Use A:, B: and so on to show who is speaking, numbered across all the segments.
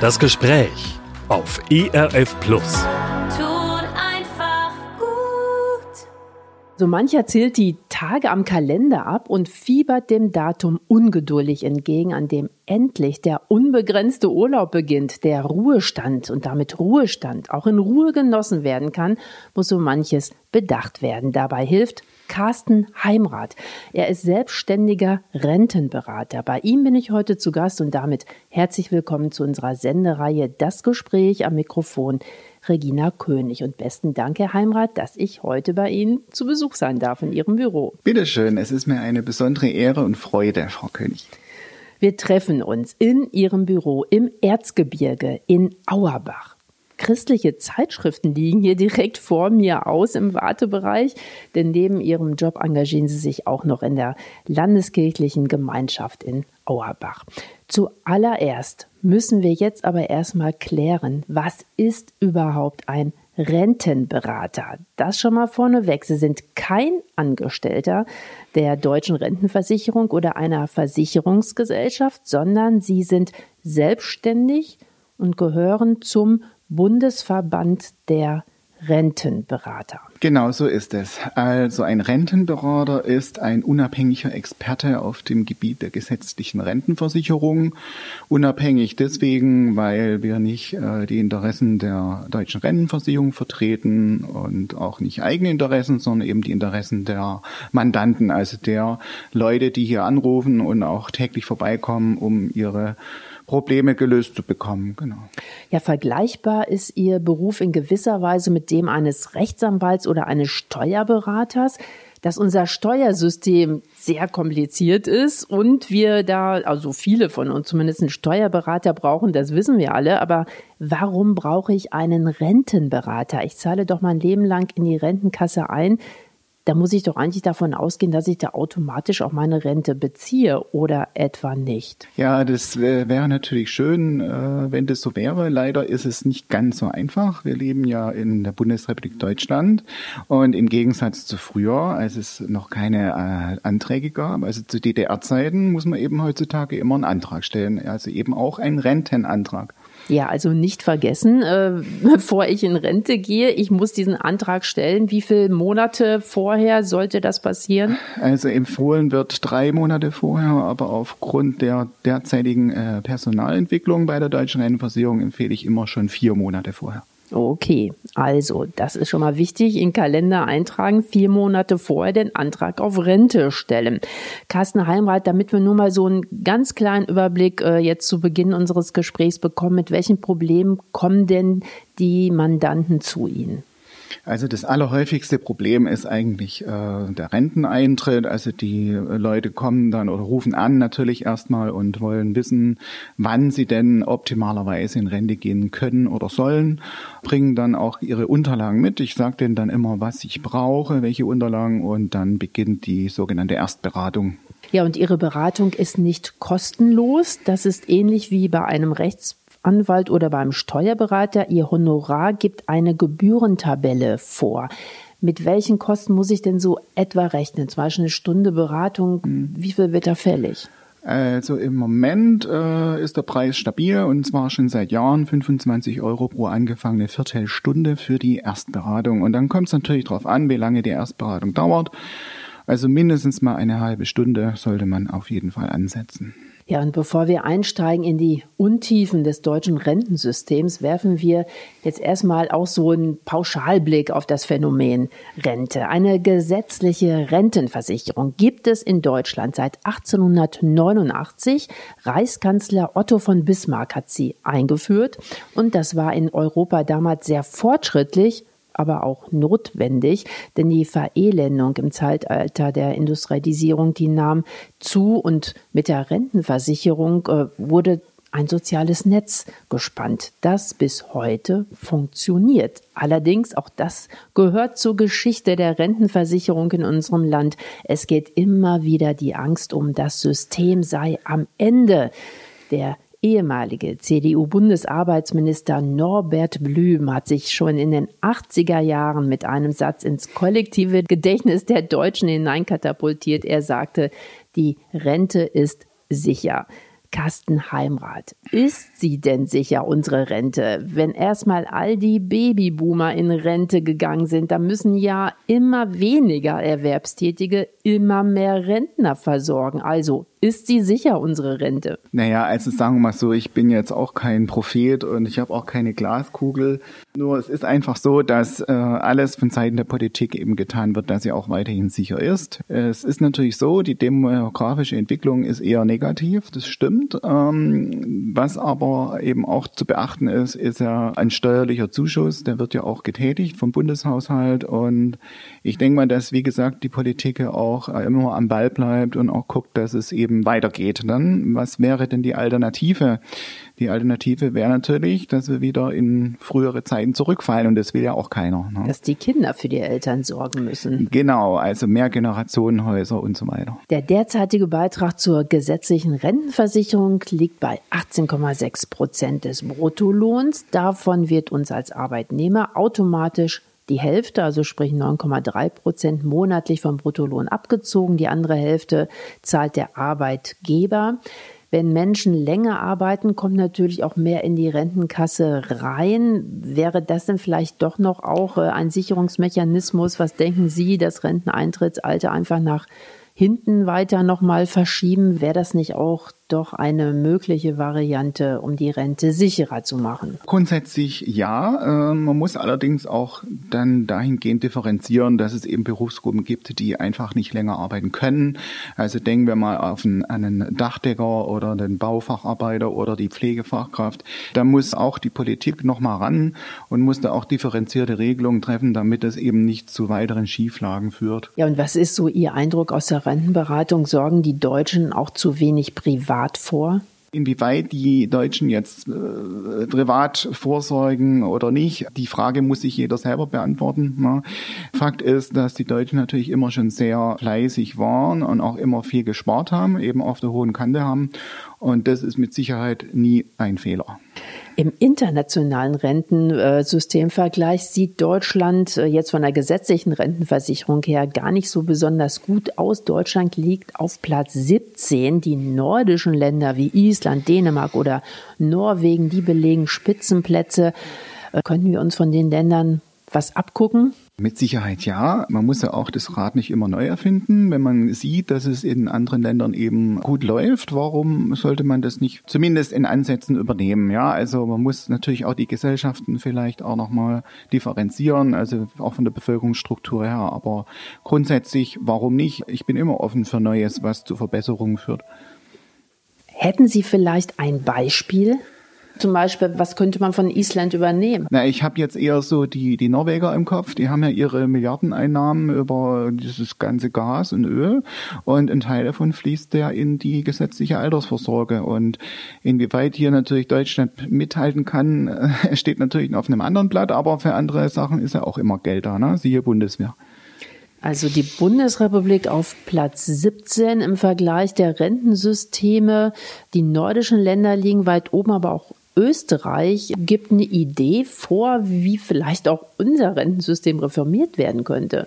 A: Das Gespräch auf ERF Plus.
B: Tut einfach gut.
C: So mancher zählt die Tage am Kalender ab und fiebert dem Datum ungeduldig entgegen, an dem endlich der unbegrenzte Urlaub beginnt, der Ruhestand und damit Ruhestand auch in Ruhe genossen werden kann, muss so manches bedacht werden. Dabei hilft Carsten Heimrath. Er ist selbstständiger Rentenberater. Bei ihm bin ich heute zu Gast und damit herzlich willkommen zu unserer Sendereihe Das Gespräch am Mikrofon. Regina König. Und besten Dank, Herr Heimrath, dass ich heute bei Ihnen zu Besuch sein darf in Ihrem Büro.
D: Bitte schön, es ist mir eine besondere Ehre und Freude, Frau König.
C: Wir treffen uns in Ihrem Büro im Erzgebirge in Auerbach christliche Zeitschriften liegen hier direkt vor mir aus im Wartebereich, denn neben ihrem Job engagieren sie sich auch noch in der landeskirchlichen Gemeinschaft in Auerbach. Zuallererst müssen wir jetzt aber erstmal klären, was ist überhaupt ein Rentenberater. Das schon mal vorneweg. Sie sind kein Angestellter der deutschen Rentenversicherung oder einer Versicherungsgesellschaft, sondern Sie sind selbstständig und gehören zum Bundesverband der Rentenberater.
D: Genau so ist es. Also ein Rentenberater ist ein unabhängiger Experte auf dem Gebiet der gesetzlichen Rentenversicherung. Unabhängig deswegen, weil wir nicht äh, die Interessen der deutschen Rentenversicherung vertreten und auch nicht eigene Interessen, sondern eben die Interessen der Mandanten, also der Leute, die hier anrufen und auch täglich vorbeikommen, um ihre Probleme gelöst zu bekommen. Genau.
C: Ja, vergleichbar ist Ihr Beruf in gewisser Weise mit dem eines Rechtsanwalts oder eines Steuerberaters dass unser Steuersystem sehr kompliziert ist und wir da, also viele von uns zumindest einen Steuerberater brauchen, das wissen wir alle. Aber warum brauche ich einen Rentenberater? Ich zahle doch mein Leben lang in die Rentenkasse ein da muss ich doch eigentlich davon ausgehen, dass ich da automatisch auch meine Rente beziehe oder etwa nicht.
D: Ja, das wäre natürlich schön, äh, wenn das so wäre. Leider ist es nicht ganz so einfach. Wir leben ja in der Bundesrepublik Deutschland und im Gegensatz zu früher, als es noch keine äh, Anträge gab, also zu DDR-Zeiten, muss man eben heutzutage immer einen Antrag stellen, also eben auch einen Rentenantrag.
C: Ja, also nicht vergessen, äh, bevor ich in Rente gehe, ich muss diesen Antrag stellen. Wie viele Monate vorher sollte das passieren?
D: Also empfohlen wird drei Monate vorher, aber aufgrund der derzeitigen äh, Personalentwicklung bei der deutschen Rentenversicherung empfehle ich immer schon vier Monate vorher.
C: Okay, also das ist schon mal wichtig. In Kalender eintragen, vier Monate vorher den Antrag auf Rente stellen. Carsten Heimrath, damit wir nur mal so einen ganz kleinen Überblick äh, jetzt zu Beginn unseres Gesprächs bekommen, mit welchen Problemen kommen denn die Mandanten zu Ihnen?
D: Also das allerhäufigste Problem ist eigentlich äh, der Renteneintritt. Also die Leute kommen dann oder rufen an natürlich erstmal und wollen wissen, wann sie denn optimalerweise in Rente gehen können oder sollen, bringen dann auch ihre Unterlagen mit. Ich sage denen dann immer, was ich brauche, welche Unterlagen und dann beginnt die sogenannte Erstberatung.
C: Ja, und Ihre Beratung ist nicht kostenlos. Das ist ähnlich wie bei einem Rechts Anwalt oder beim Steuerberater, Ihr Honorar gibt eine Gebührentabelle vor. Mit welchen Kosten muss ich denn so etwa rechnen? Zum Beispiel eine Stunde Beratung, wie viel wird da fällig?
D: Also im Moment äh, ist der Preis stabil und zwar schon seit Jahren 25 Euro pro angefangene Viertelstunde für die Erstberatung. Und dann kommt es natürlich darauf an, wie lange die Erstberatung dauert. Also mindestens mal eine halbe Stunde sollte man auf jeden Fall ansetzen.
C: Ja, und bevor wir einsteigen in die Untiefen des deutschen Rentensystems, werfen wir jetzt erstmal auch so einen Pauschalblick auf das Phänomen Rente. Eine gesetzliche Rentenversicherung gibt es in Deutschland seit 1889. Reichskanzler Otto von Bismarck hat sie eingeführt und das war in Europa damals sehr fortschrittlich aber auch notwendig, denn die Verelendung im Zeitalter der Industrialisierung, die nahm zu und mit der Rentenversicherung äh, wurde ein soziales Netz gespannt, das bis heute funktioniert. Allerdings, auch das gehört zur Geschichte der Rentenversicherung in unserem Land. Es geht immer wieder die Angst um, das System sei am Ende. Der ehemalige CDU-Bundesarbeitsminister Norbert Blüm hat sich schon in den 80er Jahren mit einem Satz ins kollektive Gedächtnis der Deutschen hineinkatapultiert. Er sagte, die Rente ist sicher. Carsten Heimrath. Ist sie denn sicher unsere Rente? Wenn erstmal all die Babyboomer in Rente gegangen sind, dann müssen ja immer weniger Erwerbstätige immer mehr Rentner versorgen. Also ist sie sicher unsere Rente?
D: Naja, also sagen wir mal so, ich bin jetzt auch kein Prophet und ich habe auch keine Glaskugel. Nur es ist einfach so, dass äh, alles von Seiten der Politik eben getan wird, dass sie auch weiterhin sicher ist. Es ist natürlich so, die demografische Entwicklung ist eher negativ, das stimmt. Ähm, was aber eben auch zu beachten ist, ist ja ein steuerlicher Zuschuss, der wird ja auch getätigt vom Bundeshaushalt und ich denke mal, dass wie gesagt die Politik ja auch immer am Ball bleibt und auch guckt, dass es eben eben weitergeht. Dann, was wäre denn die Alternative? Die Alternative wäre natürlich, dass wir wieder in frühere Zeiten zurückfallen und das will ja auch keiner.
C: Ne? Dass die Kinder für die Eltern sorgen müssen.
D: Genau, also mehr Generationenhäuser und so weiter.
C: Der derzeitige Beitrag zur gesetzlichen Rentenversicherung liegt bei 18,6 Prozent des Bruttolohns. Davon wird uns als Arbeitnehmer automatisch die Hälfte, also sprich 9,3 Prozent monatlich vom Bruttolohn abgezogen. Die andere Hälfte zahlt der Arbeitgeber. Wenn Menschen länger arbeiten, kommt natürlich auch mehr in die Rentenkasse rein. Wäre das denn vielleicht doch noch auch äh, ein Sicherungsmechanismus? Was denken Sie, das Renteneintrittsalter einfach nach hinten weiter nochmal verschieben? Wäre das nicht auch doch eine mögliche Variante, um die Rente sicherer zu machen?
D: Grundsätzlich ja. Äh, man muss allerdings auch dann dahingehend differenzieren, dass es eben Berufsgruppen gibt, die einfach nicht länger arbeiten können. Also denken wir mal auf einen, einen Dachdecker oder den Baufacharbeiter oder die Pflegefachkraft. Da muss auch die Politik nochmal ran und muss da auch differenzierte Regelungen treffen, damit es eben nicht zu weiteren Schieflagen führt.
C: Ja, und was ist so Ihr Eindruck aus der Rentenberatung? Sorgen die Deutschen auch zu wenig privat privat vor?
D: Inwieweit die Deutschen jetzt äh, privat vorsorgen oder nicht, die Frage muss sich jeder selber beantworten. Ne? Fakt ist, dass die Deutschen natürlich immer schon sehr fleißig waren und auch immer viel gespart haben, eben auf der hohen Kante haben. Und das ist mit Sicherheit nie ein Fehler.
C: Im internationalen Rentensystemvergleich sieht Deutschland äh, jetzt von der gesetzlichen Rentenversicherung her gar nicht so besonders gut aus. Deutschland liegt auf Platz 17. Die nordischen Länder wie Island, Dänemark oder Norwegen, die belegen Spitzenplätze. Äh, könnten wir uns von den Ländern was abgucken?
D: Mit Sicherheit ja. Man muss ja auch das Rad nicht immer neu erfinden. Wenn man sieht, dass es in anderen Ländern eben gut läuft, warum sollte man das nicht zumindest in Ansätzen übernehmen? Ja, also man muss natürlich auch die Gesellschaften vielleicht auch nochmal differenzieren, also auch von der Bevölkerungsstruktur her. Aber grundsätzlich, warum nicht? Ich bin immer offen für Neues, was zu Verbesserungen führt.
C: Hätten Sie vielleicht ein Beispiel? Zum Beispiel, was könnte man von Island übernehmen?
D: Na, ich habe jetzt eher so die, die Norweger im Kopf. Die haben ja ihre Milliardeneinnahmen über dieses ganze Gas und Öl. Und ein Teil davon fließt ja in die gesetzliche Altersvorsorge. Und inwieweit hier natürlich Deutschland mithalten kann, steht natürlich auf einem anderen Blatt. Aber für andere Sachen ist ja auch immer Geld da, ne? siehe Bundeswehr.
C: Also die Bundesrepublik auf Platz 17 im Vergleich der Rentensysteme. Die nordischen Länder liegen weit oben, aber auch Österreich gibt eine Idee vor, wie vielleicht auch unser Rentensystem reformiert werden könnte.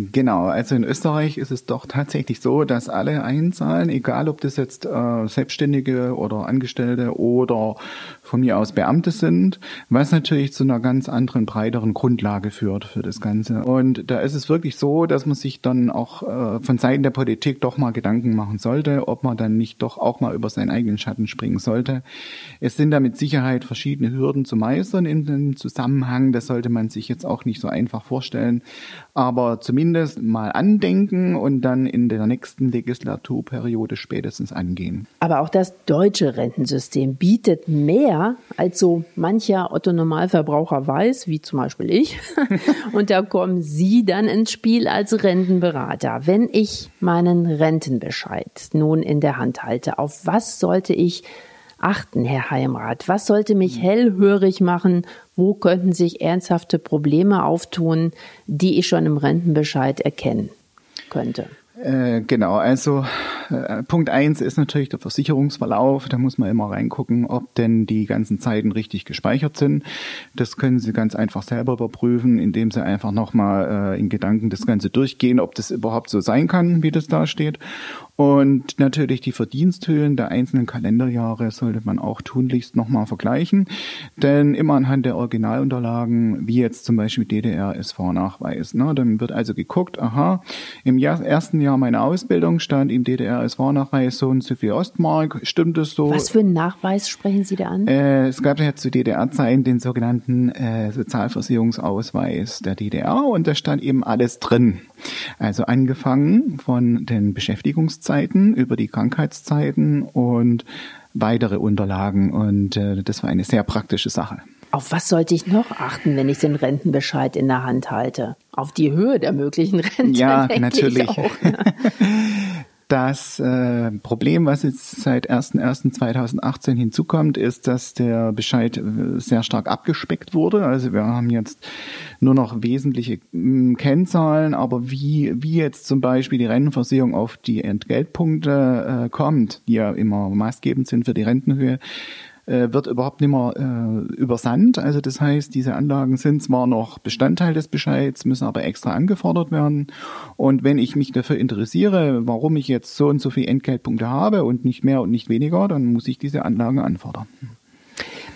D: Genau, also in Österreich ist es doch tatsächlich so, dass alle einzahlen, egal ob das jetzt äh, Selbstständige oder Angestellte oder von mir aus Beamte sind, was natürlich zu einer ganz anderen, breiteren Grundlage führt für das Ganze. Und da ist es wirklich so, dass man sich dann auch äh, von Seiten der Politik doch mal Gedanken machen sollte, ob man dann nicht doch auch mal über seinen eigenen Schatten springen sollte. Es sind da mit Sicherheit verschiedene Hürden zu meistern in dem Zusammenhang. Das sollte man sich jetzt auch nicht so einfach vorstellen. Aber zumindest mal andenken und dann in der nächsten Legislaturperiode spätestens angehen.
C: Aber auch das deutsche Rentensystem bietet mehr mehr, als so mancher Otto-Normalverbraucher weiß, wie zum Beispiel ich. Und da kommen Sie dann ins Spiel als Rentenberater. Wenn ich meinen Rentenbescheid nun in der Hand halte, auf was sollte ich achten, Herr Heimrat? Was sollte mich hellhörig machen? Wo könnten sich ernsthafte Probleme auftun, die ich schon im Rentenbescheid erkennen könnte?
D: Äh, genau, also äh, Punkt eins ist natürlich der Versicherungsverlauf. Da muss man immer reingucken, ob denn die ganzen Zeiten richtig gespeichert sind. Das können Sie ganz einfach selber überprüfen, indem Sie einfach nochmal äh, in Gedanken das Ganze durchgehen, ob das überhaupt so sein kann, wie das da steht. Und natürlich die Verdiensthöhen der einzelnen Kalenderjahre sollte man auch tunlichst nochmal vergleichen. Denn immer anhand der Originalunterlagen, wie jetzt zum Beispiel DDR-SV-Nachweis, ne, dann wird also geguckt, aha, im Jahr, ersten Jahr meiner Ausbildung stand im DDR-SV-Nachweis so und so viel Ostmark. Stimmt es so?
C: Was für einen Nachweis sprechen Sie da an?
D: Äh, es gab ja zu DDR-Zeiten den sogenannten äh, Sozialversicherungsausweis der DDR und da stand eben alles drin. Also angefangen von den Beschäftigungszeiten über die Krankheitszeiten und weitere Unterlagen. Und äh, das war eine sehr praktische Sache.
C: Auf was sollte ich noch achten, wenn ich den Rentenbescheid in der Hand halte? Auf die Höhe der möglichen Rente.
D: Ja, natürlich.
C: Ich auch.
D: Das äh, Problem, was jetzt seit 01.01.2018 hinzukommt, ist, dass der Bescheid äh, sehr stark abgespeckt wurde. Also wir haben jetzt nur noch wesentliche mh, Kennzahlen, aber wie, wie jetzt zum Beispiel die Rentenversicherung auf die Entgeltpunkte äh, kommt, die ja immer maßgebend sind für die Rentenhöhe, äh, wird überhaupt nicht mehr äh, übersandt. Also das heißt, diese Anlagen sind zwar noch Bestandteil des Bescheids, müssen aber extra angefordert werden. Und wenn ich mich dafür interessiere, warum ich jetzt so und so viele Entgeltpunkte habe und nicht mehr und nicht weniger, dann muss ich diese Anlagen anfordern.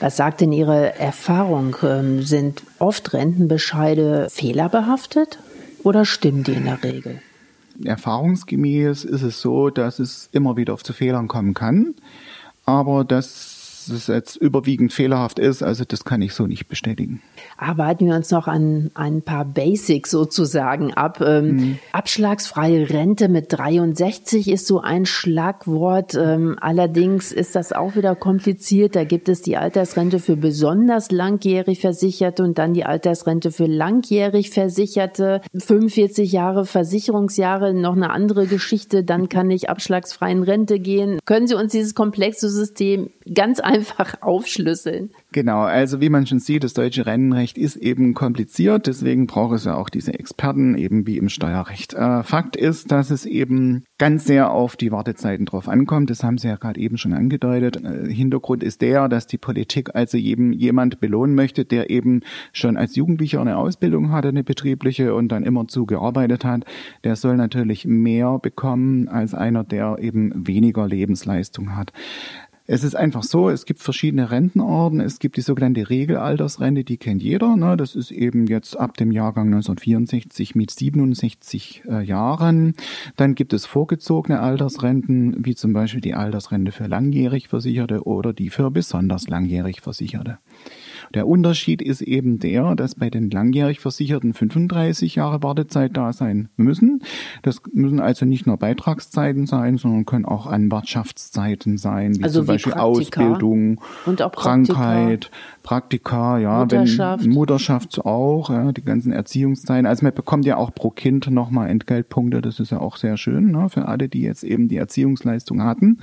C: Was sagt denn Ihre Erfahrung? Ähm, Sind oft Rentenbescheide fehlerbehaftet oder stimmen die in der Regel?
D: Erfahrungsgemäß ist es so, dass es immer wieder zu Fehlern kommen kann, aber dass es jetzt überwiegend fehlerhaft ist, also das kann ich so nicht bestätigen.
C: Arbeiten wir uns noch an ein paar Basics sozusagen ab. Ähm, Abschlagsfreie Rente mit 63 ist so ein Schlagwort. Ähm, allerdings ist das auch wieder kompliziert. Da gibt es die Altersrente für besonders langjährig Versicherte und dann die Altersrente für langjährig Versicherte. 45 Jahre Versicherungsjahre, noch eine andere Geschichte. Dann kann ich abschlagsfreien Rente gehen. Können Sie uns dieses komplexe System ganz einfach aufschlüsseln?
D: Genau, also wie man schon sieht, das deutsche Rennenrecht ist eben kompliziert, deswegen braucht es ja auch diese Experten, eben wie im Steuerrecht. Äh, Fakt ist, dass es eben ganz sehr auf die Wartezeiten drauf ankommt, das haben Sie ja gerade eben schon angedeutet. Äh, Hintergrund ist der, dass die Politik also jedem, jemand belohnen möchte, der eben schon als Jugendlicher eine Ausbildung hatte, eine betriebliche und dann immer zu gearbeitet hat, der soll natürlich mehr bekommen als einer, der eben weniger Lebensleistung hat. Es ist einfach so, es gibt verschiedene Rentenarten. Es gibt die sogenannte Regelaltersrente, die kennt jeder. Ne? Das ist eben jetzt ab dem Jahrgang 1964 mit 67 äh, Jahren. Dann gibt es vorgezogene Altersrenten, wie zum Beispiel die Altersrente für langjährig Versicherte oder die für besonders langjährig Versicherte. Der Unterschied ist eben der, dass bei den langjährig Versicherten 35 Jahre Wartezeit da sein müssen. Das müssen also nicht nur Beitragszeiten sein, sondern können auch Anwartschaftszeiten sein, wie
C: Also
D: zum
C: wie
D: Beispiel
C: Praktika
D: Ausbildung,
C: Praktika.
D: Krankheit, Praktika, ja,
C: Mutterschaft.
D: wenn Mutterschaft auch, ja, die ganzen Erziehungszeiten. Also man bekommt ja auch pro Kind nochmal Entgeltpunkte, das ist ja auch sehr schön, ne, für alle, die jetzt eben die Erziehungsleistung hatten.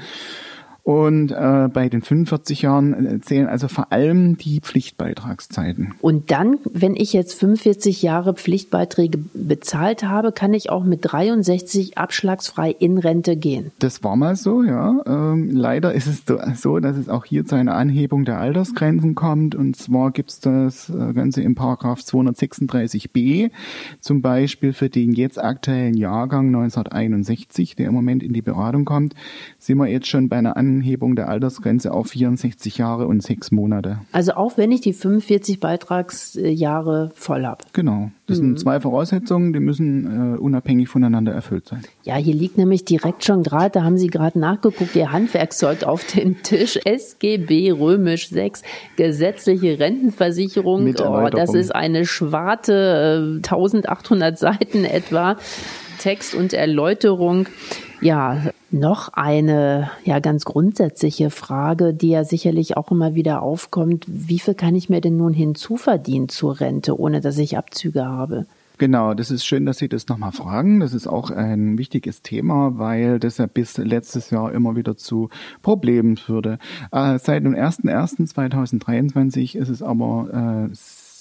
D: Und äh, bei den 45 Jahren äh, zählen also vor allem die Pflichtbeitragszeiten.
C: Und dann, wenn ich jetzt 45 Jahre Pflichtbeiträge bezahlt habe, kann ich auch mit 63 abschlagsfrei in Rente gehen.
D: Das war mal so, ja. Ähm, leider ist es so- dass es auch hier zu einer Anhebung der Altersgrenzen kommt. Und zwar gibt es das äh, Ganze im Paragraph 236b, zum Beispiel für den jetzt aktuellen Jahrgang 1961, der im Moment in die Beratung kommt, sind wir jetzt schon bei einer Anhebung der Altersgrenze auf 64 Jahre und sechs Monate.
C: Also auch wenn ich die 45 Beitragsjahre voll habe.
D: Genau. Das sind zwei Voraussetzungen, die müssen äh, unabhängig voneinander erfüllt sein.
C: Ja, hier liegt nämlich direkt schon gerade, da haben Sie gerade nachgeguckt, Ihr Handwerkszeug auf dem Tisch. SGB römisch 6, gesetzliche Rentenversicherung.
D: Mit
C: Oh, das ist eine schwarte äh, 1800 Seiten etwa. Text und Erläuterung. Ja, noch eine ja ganz grundsätzliche Frage, die ja sicherlich auch immer wieder aufkommt. Wie viel kann ich mir denn nun hinzuverdienen zur Rente, ohne dass ich Abzüge habe?
D: Genau, das ist schön, dass Sie das nochmal fragen. Das ist auch ein wichtiges Thema, weil das ja bis letztes Jahr immer wieder zu Problemen führte. Äh, seit dem 01.01.2023 ist es aber äh,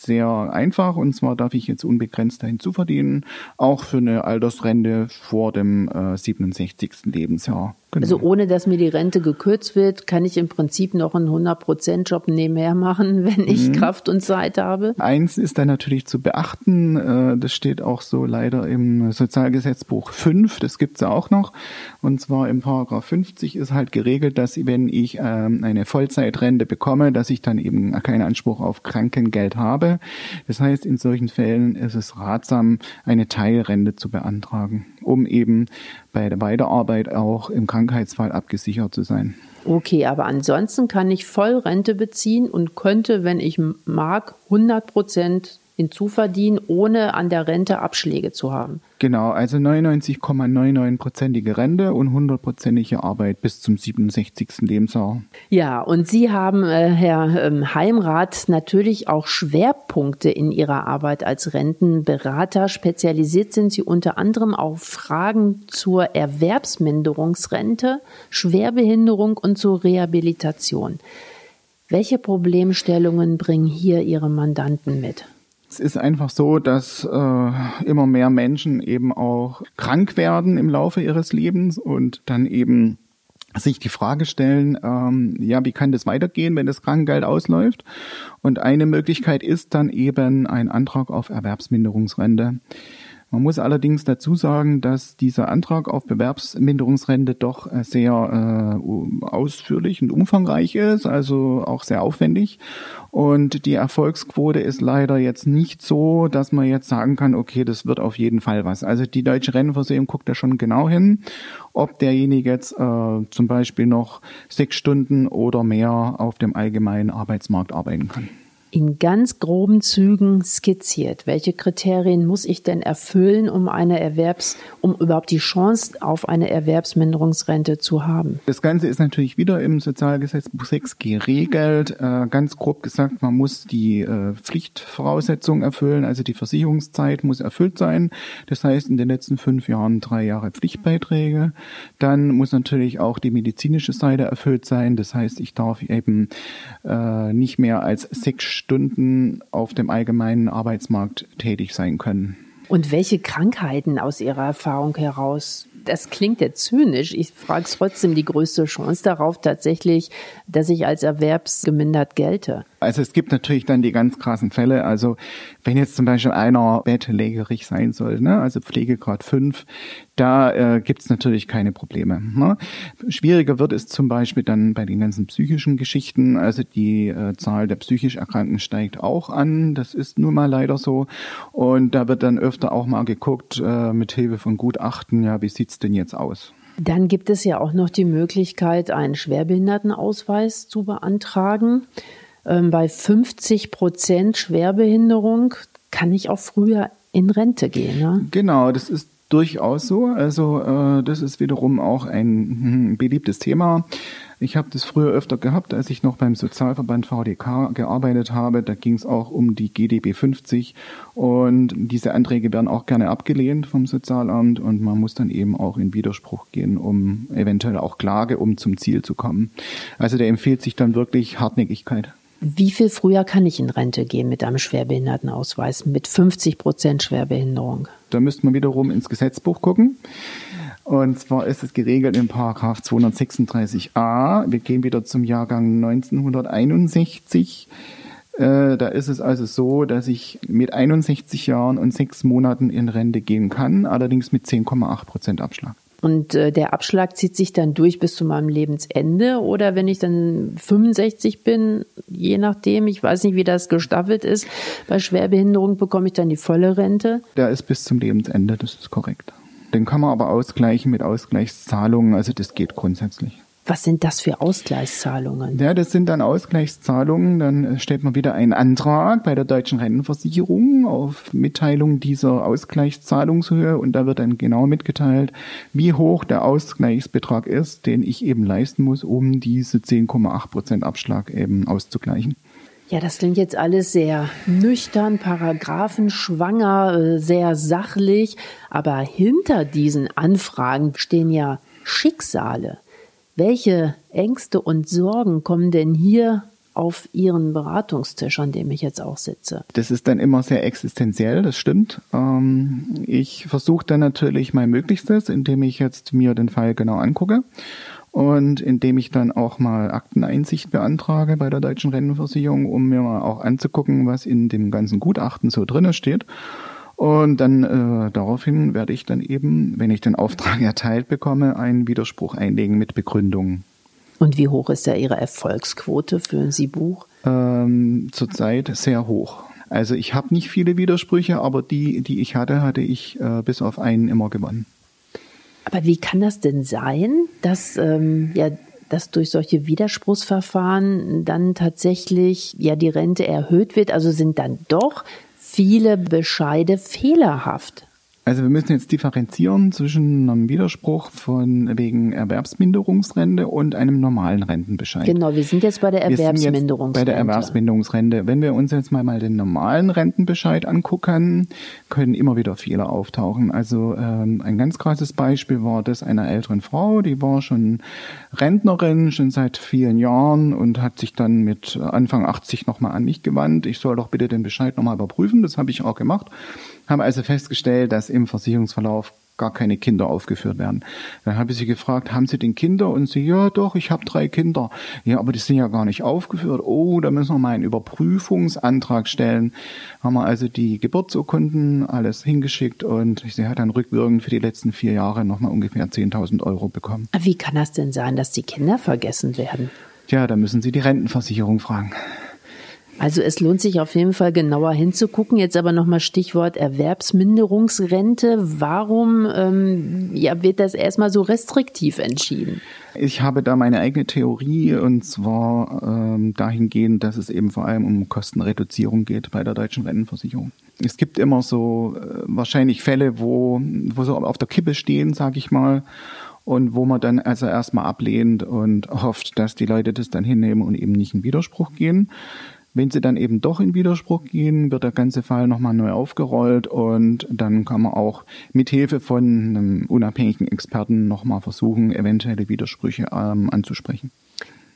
D: sehr einfach und zwar darf ich jetzt unbegrenzt dahin zuverdienen, auch für eine Altersrente vor dem äh, 67. Lebensjahr.
C: Genau. Also ohne, dass mir die Rente gekürzt wird, kann ich im Prinzip noch einen 100%-Job nebenher machen, wenn ich mhm. Kraft und Zeit habe.
D: Eins ist dann natürlich zu beachten, äh, das steht auch so leider im Sozialgesetzbuch 5, das gibt's ja auch noch. Und zwar im Paragraph 50 ist halt geregelt, dass wenn ich ähm, eine Vollzeitrente bekomme, dass ich dann eben keinen Anspruch auf Krankengeld habe. Das heißt, in solchen Fällen ist es ratsam, eine Teilrente zu beantragen, um eben bei der Weiterarbeit auch im Krankheitsfall abgesichert zu sein.
C: Okay, aber ansonsten kann ich Vollrente beziehen und könnte, wenn ich mag, 100 Prozent hinzuverdienen, ohne an der Rente Abschläge zu haben.
D: Genau, also 99,99-prozentige Rente und 100-prozentige Arbeit bis zum 67. Lebensjahr.
C: Ja, und Sie haben, äh, Herr ähm, Heimrat, natürlich auch Schwerpunkte in Ihrer Arbeit als Rentenberater. Spezialisiert sind Sie unter anderem auf Fragen zur Erwerbsminderungsrente, Schwerbehinderung und zur Rehabilitation. Welche Problemstellungen bringen hier Ihre Mandanten mit?
D: Es ist einfach so, dass äh, immer mehr Menschen eben auch krank werden im Laufe ihres Lebens und dann eben sich die Frage stellen, ähm, ja, wie kann das weitergehen, wenn das Krankengeld ausläuft? Und eine Möglichkeit ist dann eben ein Antrag auf Erwerbsminderungsrente. Man muss allerdings dazu sagen, dass dieser Antrag auf Bewerbsminderungsrente doch äh, sehr äh, ausführlich und umfangreich ist, also auch sehr aufwendig. Und die Erfolgsquote ist leider jetzt nicht so, dass man jetzt sagen kann, okay, das wird auf jeden Fall was. Also die Deutsche Rennversicherung guckt da schon genau hin, ob derjenige jetzt äh, zum Beispiel noch sechs Stunden oder mehr auf dem allgemeinen Arbeitsmarkt arbeiten kann
C: in ganz groben Zügen skizziert. Welche Kriterien muss ich denn erfüllen, um eine Erwerbs, um überhaupt die Chance auf eine Erwerbsminderungsrente zu haben?
D: Das Ganze ist natürlich wieder im Sozialgesetzbuch 6 geregelt. Äh, ganz grob gesagt, man muss die äh, Pflichtvoraussetzungen erfüllen, also die Versicherungszeit muss erfüllt sein. Das heißt, in den letzten fünf Jahren drei Jahre Pflichtbeiträge. Dann muss natürlich auch die medizinische Seite erfüllt sein. Das heißt, ich darf eben äh, nicht mehr als sechs Stunden auf dem allgemeinen Arbeitsmarkt tätig sein können.
C: Und welche Krankheiten aus Ihrer Erfahrung heraus das klingt jetzt zynisch. Ich frage trotzdem die größte Chance darauf tatsächlich, dass ich als erwerbsgemindert gelte.
D: Also es gibt natürlich dann die ganz krassen Fälle. Also wenn jetzt zum Beispiel einer bettlägerig sein soll, ne, also Pflegegrad 5, da äh, gibt es natürlich keine Probleme. Ne? Schwieriger wird es zum Beispiel dann bei den ganzen psychischen Geschichten. Also die äh, Zahl der psychisch Erkrankten steigt auch an. Das ist nun mal leider so. Und da wird dann öfter auch mal geguckt, äh, mit Hilfe von Gutachten, ja, wie sieht's denn jetzt aus?
C: Dann gibt es ja auch noch die Möglichkeit, einen Schwerbehindertenausweis zu beantragen. Ähm, bei 50 Prozent Schwerbehinderung kann ich auch früher in Rente gehen. Ne?
D: Genau, das ist durchaus so. Also äh, das ist wiederum auch ein hm, beliebtes Thema. Ich habe das früher öfter gehabt, als ich noch beim Sozialverband VDK gearbeitet habe. Da ging es auch um die GDB 50 und diese Anträge werden auch gerne abgelehnt vom Sozialamt und man muss dann eben auch in Widerspruch gehen, um eventuell auch Klage, um zum Ziel zu kommen. Also da empfiehlt sich dann wirklich Hartnäckigkeit.
C: Wie viel früher kann ich in Rente gehen mit einem Schwerbehindertenausweis mit 50 Prozent Schwerbehinderung?
D: Da müsste man wiederum ins Gesetzbuch gucken. Und zwar ist es geregelt im Paragraph 236a. Wir gehen wieder zum Jahrgang 1961. Äh, da ist es also so, dass ich mit 61 Jahren und sechs Monaten in Rente gehen kann, allerdings mit 10,8 Prozent Abschlag.
C: Und äh, der Abschlag zieht sich dann durch bis zu meinem Lebensende oder wenn ich dann 65 bin, je nachdem, ich weiß nicht, wie das gestaffelt ist, bei Schwerbehinderung bekomme ich dann die volle Rente?
D: Der ist bis zum Lebensende, das ist korrekt. Den kann man aber ausgleichen mit Ausgleichszahlungen, also das geht grundsätzlich.
C: Was sind das für Ausgleichszahlungen?
D: Ja, das sind dann Ausgleichszahlungen. Dann stellt man wieder einen Antrag bei der deutschen Rentenversicherung auf Mitteilung dieser Ausgleichszahlungshöhe und da wird dann genau mitgeteilt, wie hoch der Ausgleichsbetrag ist, den ich eben leisten muss, um diese 10,8 Prozent Abschlag eben auszugleichen.
C: Ja, das klingt jetzt alles sehr nüchtern, paragraphenschwanger, äh, sehr sachlich, aber hinter diesen Anfragen stehen ja Schicksale. Welche Ängste und Sorgen kommen denn hier auf Ihren Beratungstisch, an dem ich jetzt auch sitze?
D: Das ist dann immer sehr existenziell, das stimmt. Ähm, ich versuche dann natürlich mein Möglichstes, indem ich jetzt mir den Fall genau angucke und indem ich dann auch mal Akteneinsicht beantrage bei der deutschen Rentenversicherung, um mir mal auch anzugucken, was in dem ganzen Gutachten so drinne steht. Und dann äh, daraufhin werde ich dann eben, wenn ich den Auftrag erteilt bekomme, einen Widerspruch einlegen mit Begründung.
C: Und wie hoch ist da Ihre Erfolgsquote für ein Sie-Buch?
D: Ähm, zurzeit sehr hoch. Also ich habe nicht viele Widersprüche, aber die, die ich hatte, hatte ich äh, bis auf einen immer gewonnen.
C: Aber wie kann das denn sein, dass ähm, ja dass durch solche Widerspruchsverfahren dann tatsächlich ja die Rente erhöht wird? Also sind dann doch viele Bescheide fehlerhaft?
D: Also wir müssen jetzt differenzieren zwischen einem Widerspruch von wegen Erwerbsminderungsrente und einem normalen Rentenbescheid.
C: Genau, wir sind jetzt bei der Erwerbsminderungsrente.
D: Bei der Erwerbsminderungsrente. Wenn wir uns jetzt mal, mal den normalen Rentenbescheid angucken, können immer wieder Fehler auftauchen. Also ähm, ein ganz krasses Beispiel war das einer älteren Frau, die war schon Rentnerin, schon seit vielen Jahren und hat sich dann mit Anfang 80 nochmal an mich gewandt. Ich soll doch bitte den Bescheid nochmal überprüfen. Das habe ich auch gemacht haben also festgestellt, dass im Versicherungsverlauf gar keine Kinder aufgeführt werden. Dann habe ich sie gefragt, haben Sie denn Kinder? Und sie, ja doch, ich habe drei Kinder. Ja, aber die sind ja gar nicht aufgeführt. Oh, da müssen wir mal einen Überprüfungsantrag stellen. Haben wir also die Geburtsurkunden alles hingeschickt und sie hat dann rückwirkend für die letzten vier Jahre nochmal ungefähr 10.000 Euro bekommen.
C: Wie kann das denn sein, dass die Kinder vergessen werden?
D: Tja, da müssen Sie die Rentenversicherung fragen.
C: Also es lohnt sich auf jeden Fall genauer hinzugucken. Jetzt aber nochmal Stichwort Erwerbsminderungsrente. Warum ähm, ja, wird das erstmal so restriktiv entschieden?
D: Ich habe da meine eigene Theorie und zwar ähm, dahingehend, dass es eben vor allem um Kostenreduzierung geht bei der deutschen Rentenversicherung. Es gibt immer so äh, wahrscheinlich Fälle, wo, wo so auf der Kippe stehen, sage ich mal und wo man dann also erstmal ablehnt und hofft, dass die Leute das dann hinnehmen und eben nicht in Widerspruch gehen. Wenn sie dann eben doch in Widerspruch gehen, wird der ganze Fall nochmal neu aufgerollt und dann kann man auch mit Hilfe von einem unabhängigen Experten nochmal versuchen, eventuelle Widersprüche ähm, anzusprechen.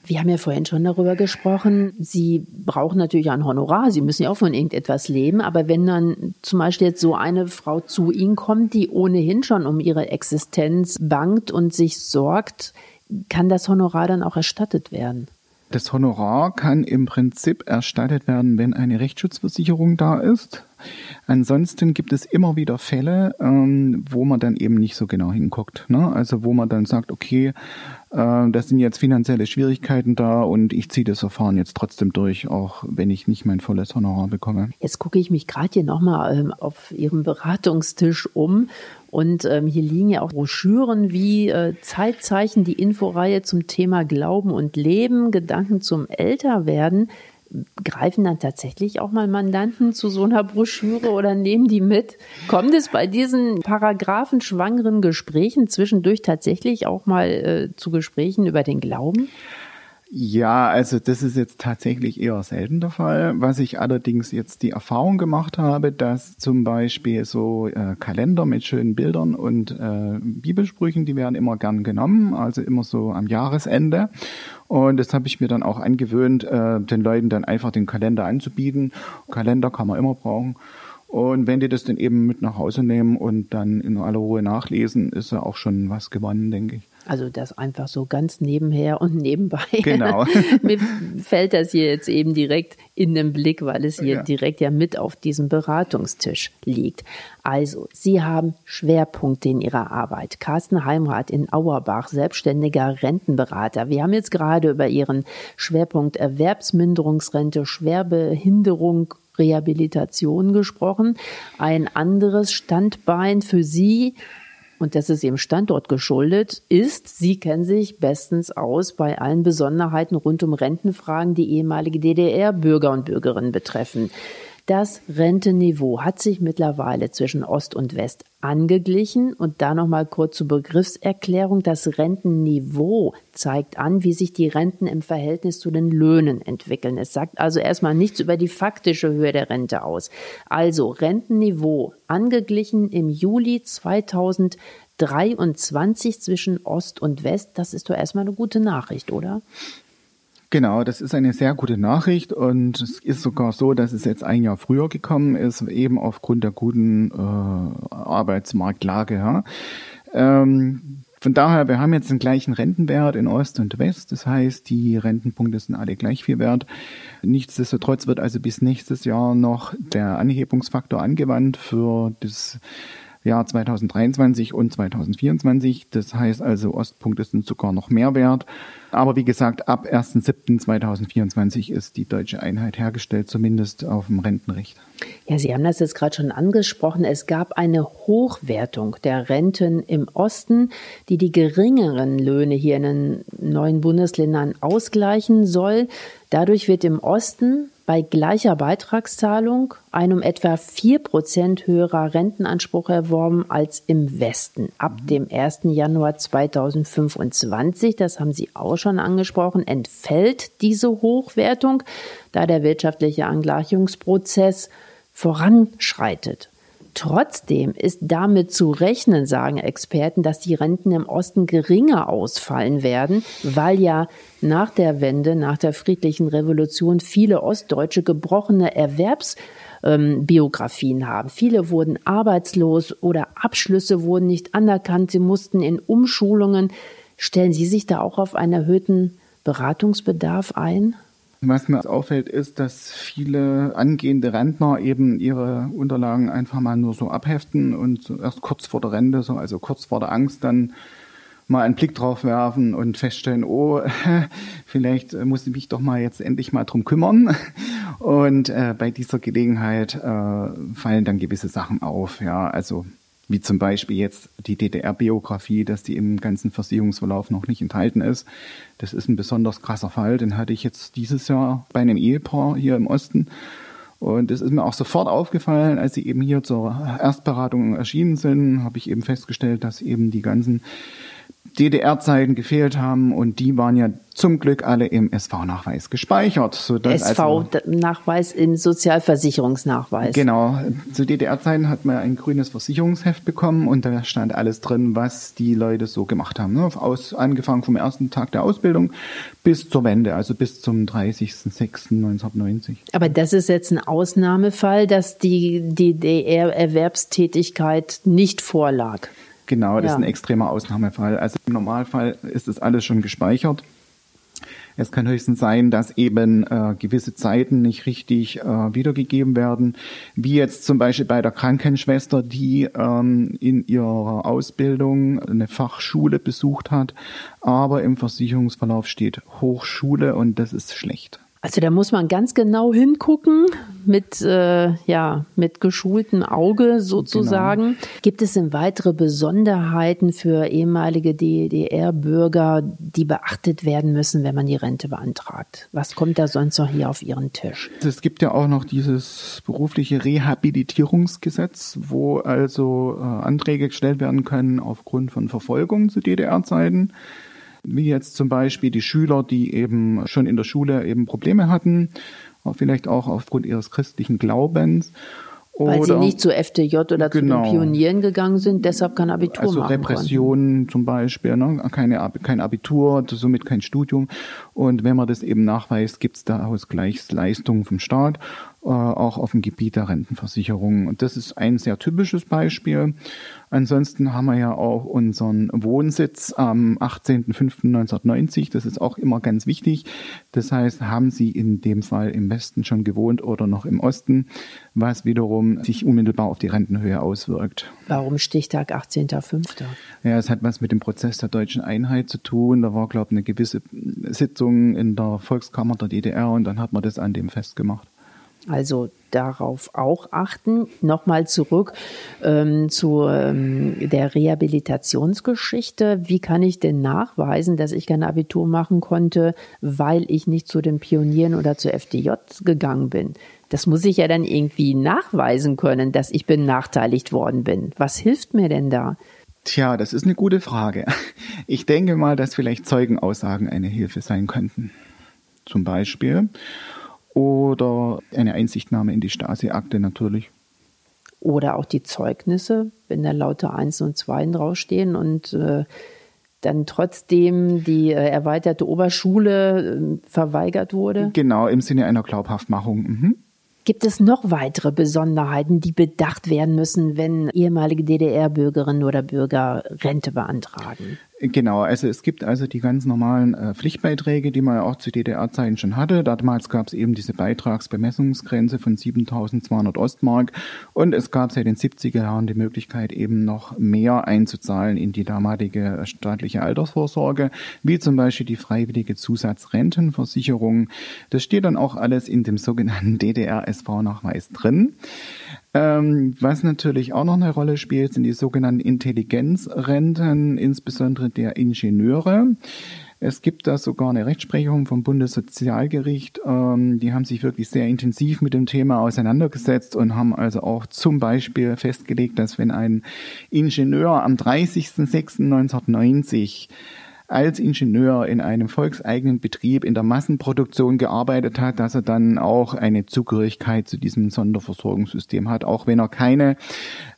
C: Wir haben ja vorhin schon darüber gesprochen. Sie brauchen natürlich ein Honorar. Sie müssen ja auch von irgendetwas leben. Aber wenn dann zum Beispiel jetzt so eine Frau zu Ihnen kommt, die ohnehin schon um ihre Existenz bangt und sich sorgt, kann das Honorar dann auch erstattet werden?
D: Das Honorar kann im Prinzip erstattet werden, wenn eine Rechtsschutzversicherung da ist. Ansonsten gibt es immer wieder Fälle, ähm, wo man dann eben nicht so genau hinguckt. Ne? Also wo man dann sagt, okay, äh, das sind jetzt finanzielle Schwierigkeiten da und ich ziehe das Verfahren jetzt trotzdem durch, auch wenn ich nicht mein volles Honorar bekomme.
C: Jetzt gucke ich mich gerade hier nochmal ähm, auf Ihrem Beratungstisch um und ähm, hier liegen ja auch Broschüren wie äh, Zeitzeichen, die Inforeihe zum Thema Glauben und Leben, Gedanken zum Älterwerden. Greifen dann tatsächlich auch mal Mandanten zu so einer Broschüre oder nehmen die mit? Kommt es bei diesen paragraphenschwangeren Gesprächen zwischendurch tatsächlich auch mal äh, zu Gesprächen über den Glauben?
D: Ja, also das ist jetzt tatsächlich eher selten der Fall. Was ich allerdings jetzt die Erfahrung gemacht habe, dass zum Beispiel so äh, Kalender mit schönen Bildern und äh, Bibelsprüchen, die werden immer gern genommen, also immer so am Jahresende. Und das habe ich mir dann auch angewöhnt, äh, den Leuten dann einfach den Kalender anzubieten. Kalender kann man immer brauchen. Und wenn die das dann eben mit nach Hause nehmen und dann in aller Ruhe nachlesen, ist ja auch schon was gewonnen, denke ich.
C: Also das einfach so ganz nebenher und nebenbei.
D: Genau.
C: Mir fällt das hier jetzt eben direkt in den Blick, weil es hier ja. direkt ja mit auf diesem Beratungstisch liegt. Also, Sie haben Schwerpunkte in Ihrer Arbeit. Carsten Heimrath in Auerbach, selbstständiger Rentenberater. Wir haben jetzt gerade über Ihren Schwerpunkt Erwerbsminderungsrente, Schwerbehinderung Rehabilitation gesprochen. Ein anderes Standbein für Sie und das ist Ihrem Standort geschuldet, ist, Sie kennen sich bestens aus bei allen Besonderheiten rund um Rentenfragen, die ehemalige DDR-Bürger und Bürgerinnen betreffen. Das Rentenniveau hat sich mittlerweile zwischen Ost und West angeglichen. Und da nochmal kurz zur Begriffserklärung. Das Rentenniveau zeigt an, wie sich die Renten im Verhältnis zu den Löhnen entwickeln. Es sagt also erstmal nichts über die faktische Höhe der Rente aus. Also Rentenniveau angeglichen im Juli 2023 zwischen Ost und West. Das ist doch erstmal eine gute Nachricht, oder?
D: Genau, das ist eine sehr gute Nachricht und es ist sogar so, dass es jetzt ein Jahr früher gekommen ist, eben aufgrund der guten äh, Arbeitsmarktlage. Ja. Ähm, von daher, wir haben jetzt den gleichen Rentenwert in Ost und West. Das heißt, die Rentenpunkte sind alle gleich viel wert. Nichtsdestotrotz wird also bis nächstes Jahr noch der Anhebungsfaktor angewandt für das Jahr 2023 und 2024. Das heißt also, Ostpunkte sind sogar noch mehr wert. Aber wie gesagt, ab 1.7.2024 ist die deutsche Einheit hergestellt, zumindest auf dem Rentenrecht.
C: Ja, Sie haben das jetzt gerade schon angesprochen. Es gab eine Hochwertung der Renten im Osten, die die geringeren Löhne hier in den neuen Bundesländern ausgleichen soll. Dadurch wird im Osten bei gleicher Beitragszahlung ein um etwa 4% höherer Rentenanspruch erworben als im Westen. Ab dem 1. Januar 2025, das haben Sie auch schon angesprochen, entfällt diese Hochwertung, da der wirtschaftliche Angleichungsprozess voranschreitet. Trotzdem ist damit zu rechnen, sagen Experten, dass die Renten im Osten geringer ausfallen werden, weil ja nach der Wende, nach der friedlichen Revolution viele Ostdeutsche gebrochene Erwerbsbiografien ähm, haben. Viele wurden arbeitslos oder Abschlüsse wurden nicht anerkannt. Sie mussten in Umschulungen. Stellen Sie sich da auch auf einen erhöhten Beratungsbedarf ein?
D: Was mir auffällt, ist, dass viele angehende Rentner eben ihre Unterlagen einfach mal nur so abheften und erst kurz vor der Rente, so also kurz vor der Angst, dann mal einen Blick drauf werfen und feststellen, oh, vielleicht muss ich mich doch mal jetzt endlich mal drum kümmern. Und äh, bei dieser Gelegenheit äh, fallen dann gewisse Sachen auf. Ja, also wie zum Beispiel jetzt die DDR-Biografie, dass die im ganzen Versicherungsverlauf noch nicht enthalten ist. Das ist ein besonders krasser Fall. Den hatte ich jetzt dieses Jahr bei einem Ehepaar hier im Osten. Und es ist mir auch sofort aufgefallen, als sie eben hier zur Erstberatung erschienen sind, habe ich eben festgestellt, dass eben die ganzen DDR-Zeiten gefehlt haben und die waren ja zum Glück alle im SV-Nachweis gespeichert.
C: SV-Nachweis also, im Sozialversicherungsnachweis.
D: Genau. Zu DDR-Zeiten hat man ein grünes Versicherungsheft bekommen und da stand alles drin, was die Leute so gemacht haben. Ne? Aus, angefangen vom ersten Tag der Ausbildung bis zur Wende, also bis zum 30.06.1990.
C: Aber das ist jetzt ein Ausnahmefall, dass die DDR-Erwerbstätigkeit nicht vorlag.
D: Genau, das ja. ist ein extremer Ausnahmefall. Also im Normalfall ist das alles schon gespeichert. Es kann höchstens sein, dass eben äh, gewisse Zeiten nicht richtig äh, wiedergegeben werden, wie jetzt zum Beispiel bei der Krankenschwester, die ähm, in ihrer Ausbildung eine Fachschule besucht hat, aber im Versicherungsverlauf steht Hochschule und das ist schlecht.
C: Also da muss man ganz genau hingucken mit äh, ja mit geschultem Auge sozusagen. Genau. Gibt es denn weitere Besonderheiten für ehemalige DDR-Bürger, die beachtet werden müssen, wenn man die Rente beantragt? Was kommt da sonst noch hier auf Ihren Tisch?
D: Es gibt ja auch noch dieses berufliche Rehabilitierungsgesetz, wo also äh, Anträge gestellt werden können aufgrund von Verfolgung zu DDR-Zeiten wie jetzt zum Beispiel die Schüler, die eben schon in der Schule eben Probleme hatten, vielleicht auch aufgrund ihres christlichen Glaubens.
C: Weil oder, sie nicht zu FDJ oder genau. zu den genau. Pionieren gegangen sind, deshalb kein Abitur
D: also
C: machen
D: Repressionen konnten. zum Beispiel, ne? Keine, kein Abitur, somit kein Studium. Und wenn man das eben nachweist, gibt es da Ausgleichsleistungen vom Staat. Äh, auch auf dem Gebiet der Rentenversicherung. Und das ist ein sehr typisches Beispiel. Ansonsten haben wir ja auch unseren Wohnsitz am 18.05.1990. Das ist auch immer ganz wichtig. Das heißt, haben Sie in dem Fall im Westen schon gewohnt oder noch im Osten, was wiederum sich unmittelbar auf die Rentenhöhe auswirkt.
C: Warum Stichtag 18.05.?
D: Ja, es hat was mit dem Prozess der deutschen Einheit zu tun. Da war, glaube ich, eine gewisse Sitzung in der Volkskammer der DDR und dann hat man das an dem festgemacht.
C: Also darauf auch achten. Nochmal zurück ähm, zu ähm, der Rehabilitationsgeschichte. Wie kann ich denn nachweisen, dass ich kein Abitur machen konnte, weil ich nicht zu den Pionieren oder zur FDJ gegangen bin? Das muss ich ja dann irgendwie nachweisen können, dass ich benachteiligt worden bin. Was hilft mir denn da?
D: Tja, das ist eine gute Frage. Ich denke mal, dass vielleicht Zeugenaussagen eine Hilfe sein könnten. Zum Beispiel oder eine Einsichtnahme in die Stasi-Akte natürlich.
C: Oder auch die Zeugnisse, wenn da lauter Eins und Zweien draufstehen und äh, dann trotzdem die äh, erweiterte Oberschule äh, verweigert wurde?
D: Genau, im Sinne einer Glaubhaftmachung. Mhm.
C: Gibt es noch weitere Besonderheiten, die bedacht werden müssen, wenn ehemalige DDR-Bürgerinnen oder Bürger Rente beantragen?
D: Genau, also es gibt also die ganz normalen äh, Pflichtbeiträge, die man ja auch zu DDR-Zeiten schon hatte. Damals gab es eben diese Beitragsbemessungsgrenze von 7.200 Ostmark und es gab seit den 70er Jahren die Möglichkeit eben noch mehr einzuzahlen in die damalige staatliche Altersvorsorge, wie zum Beispiel die freiwillige Zusatzrentenversicherung. Das steht dann auch alles in dem sogenannten DDR-SV-Nachweis drin. Ähm, was natürlich auch noch eine Rolle spielt, sind die sogenannten Intelligenzrenten, insbesondere der Ingenieure. Es gibt da sogar eine Rechtsprechung vom Bundessozialgericht. Ähm, die haben sich wirklich sehr intensiv mit dem Thema auseinandergesetzt und haben also auch zum Beispiel festgelegt, dass wenn ein Ingenieur am 30.06.1990 als Ingenieur in einem volkseigenen Betrieb in der Massenproduktion gearbeitet hat, dass er dann auch eine Zugehörigkeit zu diesem Sonderversorgungssystem hat, auch wenn er keine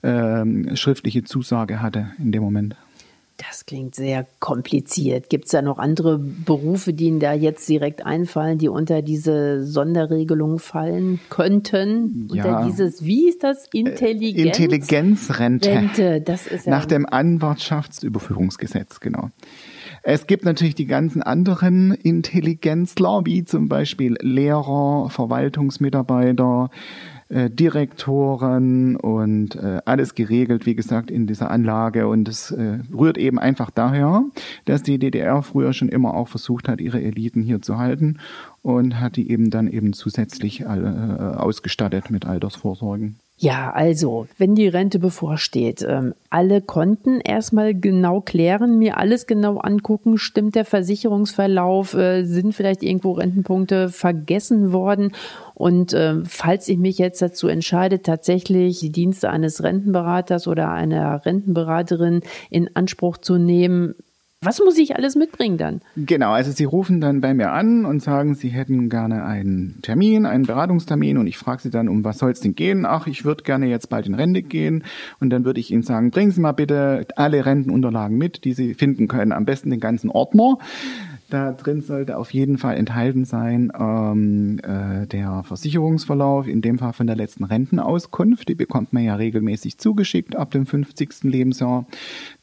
D: ähm, schriftliche Zusage hatte in dem Moment.
C: Das klingt sehr kompliziert. Gibt es da noch andere Berufe, die Ihnen da jetzt direkt einfallen, die unter diese Sonderregelung fallen könnten? Ja. Unter dieses, wie ist das? Intelligenz?
D: Intelligenzrente.
C: Rente, das ist
D: ja Nach dem Anwartschaftsüberführungsgesetz, genau. Es gibt natürlich die ganzen anderen Intelligenzler, wie zum Beispiel Lehrer, Verwaltungsmitarbeiter, äh, Direktoren und äh, alles geregelt, wie gesagt, in dieser Anlage. Und es äh, rührt eben einfach daher, dass die DDR früher schon immer auch versucht hat, ihre Eliten hier zu halten und hat die eben dann eben zusätzlich äh, ausgestattet mit Altersvorsorgen.
C: Ja, also, wenn die Rente bevorsteht, ähm, alle Konten erstmal genau klären, mir alles genau angucken, stimmt der Versicherungsverlauf, äh, sind vielleicht irgendwo Rentenpunkte vergessen worden und äh, falls ich mich jetzt dazu entscheide, tatsächlich die Dienste eines Rentenberaters oder einer Rentenberaterin in Anspruch zu nehmen, was muss ich alles mitbringen dann?
D: Genau, also Sie rufen dann bei mir an und sagen, Sie hätten gerne einen Termin, einen Beratungstermin und ich frage Sie dann, um was soll es denn gehen? Ach, ich würde gerne jetzt bald in Rente gehen und dann würde ich Ihnen sagen, bringen Sie mal bitte alle Rentenunterlagen mit, die Sie finden können, am besten den ganzen Ordner. Da drin sollte auf jeden Fall enthalten sein ähm, äh, der Versicherungsverlauf, in dem Fall von der letzten Rentenauskunft. Die bekommt man ja regelmäßig zugeschickt ab dem 50. Lebensjahr.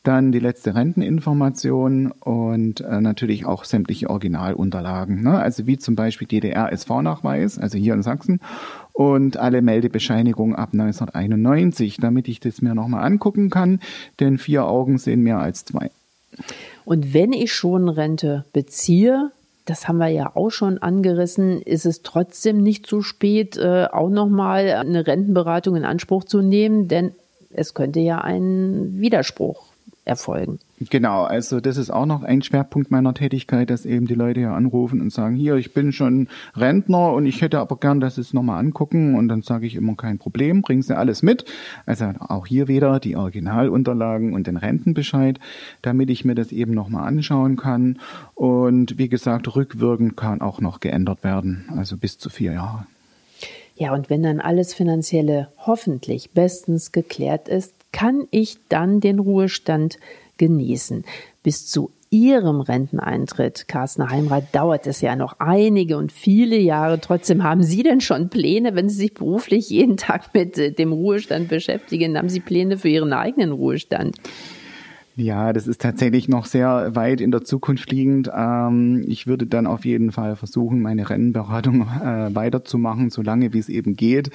D: Dann die letzte Renteninformation und äh, natürlich auch sämtliche Originalunterlagen. Ne? Also wie zum Beispiel DDR-SV-Nachweis, also hier in Sachsen und alle Meldebescheinigungen ab 1991, damit ich das mir nochmal angucken kann, denn vier Augen sehen mehr als zwei.
C: Und wenn ich schon Rente beziehe, das haben wir ja auch schon angerissen, ist es trotzdem nicht zu spät, äh, auch nochmal eine Rentenberatung in Anspruch zu nehmen, denn es könnte ja ein Widerspruch erfolgen.
D: Genau, also das ist auch noch ein Schwerpunkt meiner Tätigkeit, dass eben die Leute hier anrufen und sagen, hier, ich bin schon Rentner und ich hätte aber gern, dass Sie es nochmal angucken und dann sage ich immer kein Problem, bringen Sie alles mit. Also auch hier wieder die Originalunterlagen und den Rentenbescheid, damit ich mir das eben nochmal anschauen kann. Und wie gesagt, rückwirkend kann auch noch geändert werden, also bis zu vier Jahre.
C: Ja, und wenn dann alles Finanzielle hoffentlich bestens geklärt ist, kann ich dann den Ruhestand genießen. Bis zu Ihrem Renteneintritt, Carsten Heimrath, dauert es ja noch einige und viele Jahre. Trotzdem haben Sie denn schon Pläne, wenn Sie sich beruflich jeden Tag mit äh, dem Ruhestand beschäftigen, haben Sie Pläne für Ihren eigenen Ruhestand?
D: Ja, das ist tatsächlich noch sehr weit in der Zukunft liegend. Ähm, ich würde dann auf jeden Fall versuchen, meine Rennenberatung äh, weiterzumachen, solange wie es eben geht,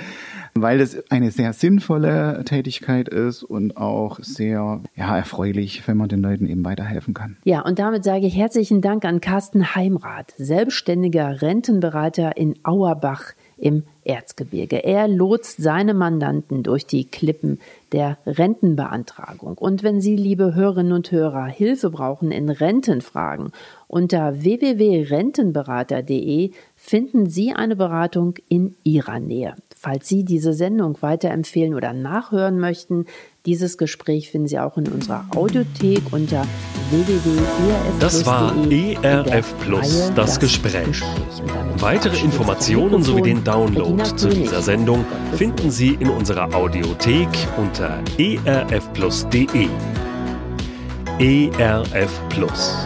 D: weil es eine sehr sinnvolle Tätigkeit ist und auch sehr ja, erfreulich, wenn man den Leuten eben weiterhelfen kann.
C: Ja, und damit sage ich herzlichen Dank an Carsten Heimrath, selbstständiger Rentenberater in Auerbach im Erzgebirge. Er lotst seine Mandanten durch die Klippen der Rentenbeantragung. Und wenn Sie, liebe Hörerinnen und Hörer, Hilfe brauchen in Rentenfragen, unter www.rentenberater.de finden Sie eine Beratung in Ihrer Nähe. Falls Sie diese Sendung weiterempfehlen oder nachhören möchten, dieses Gespräch finden Sie auch in unserer Audiothek unter www.erf
A: Das war ERF Plus, das Gespräch. Weitere Informationen sowie den Download zu dieser Sendung finden Sie in unserer Audiothek unter erfplus.de. ERF Plus.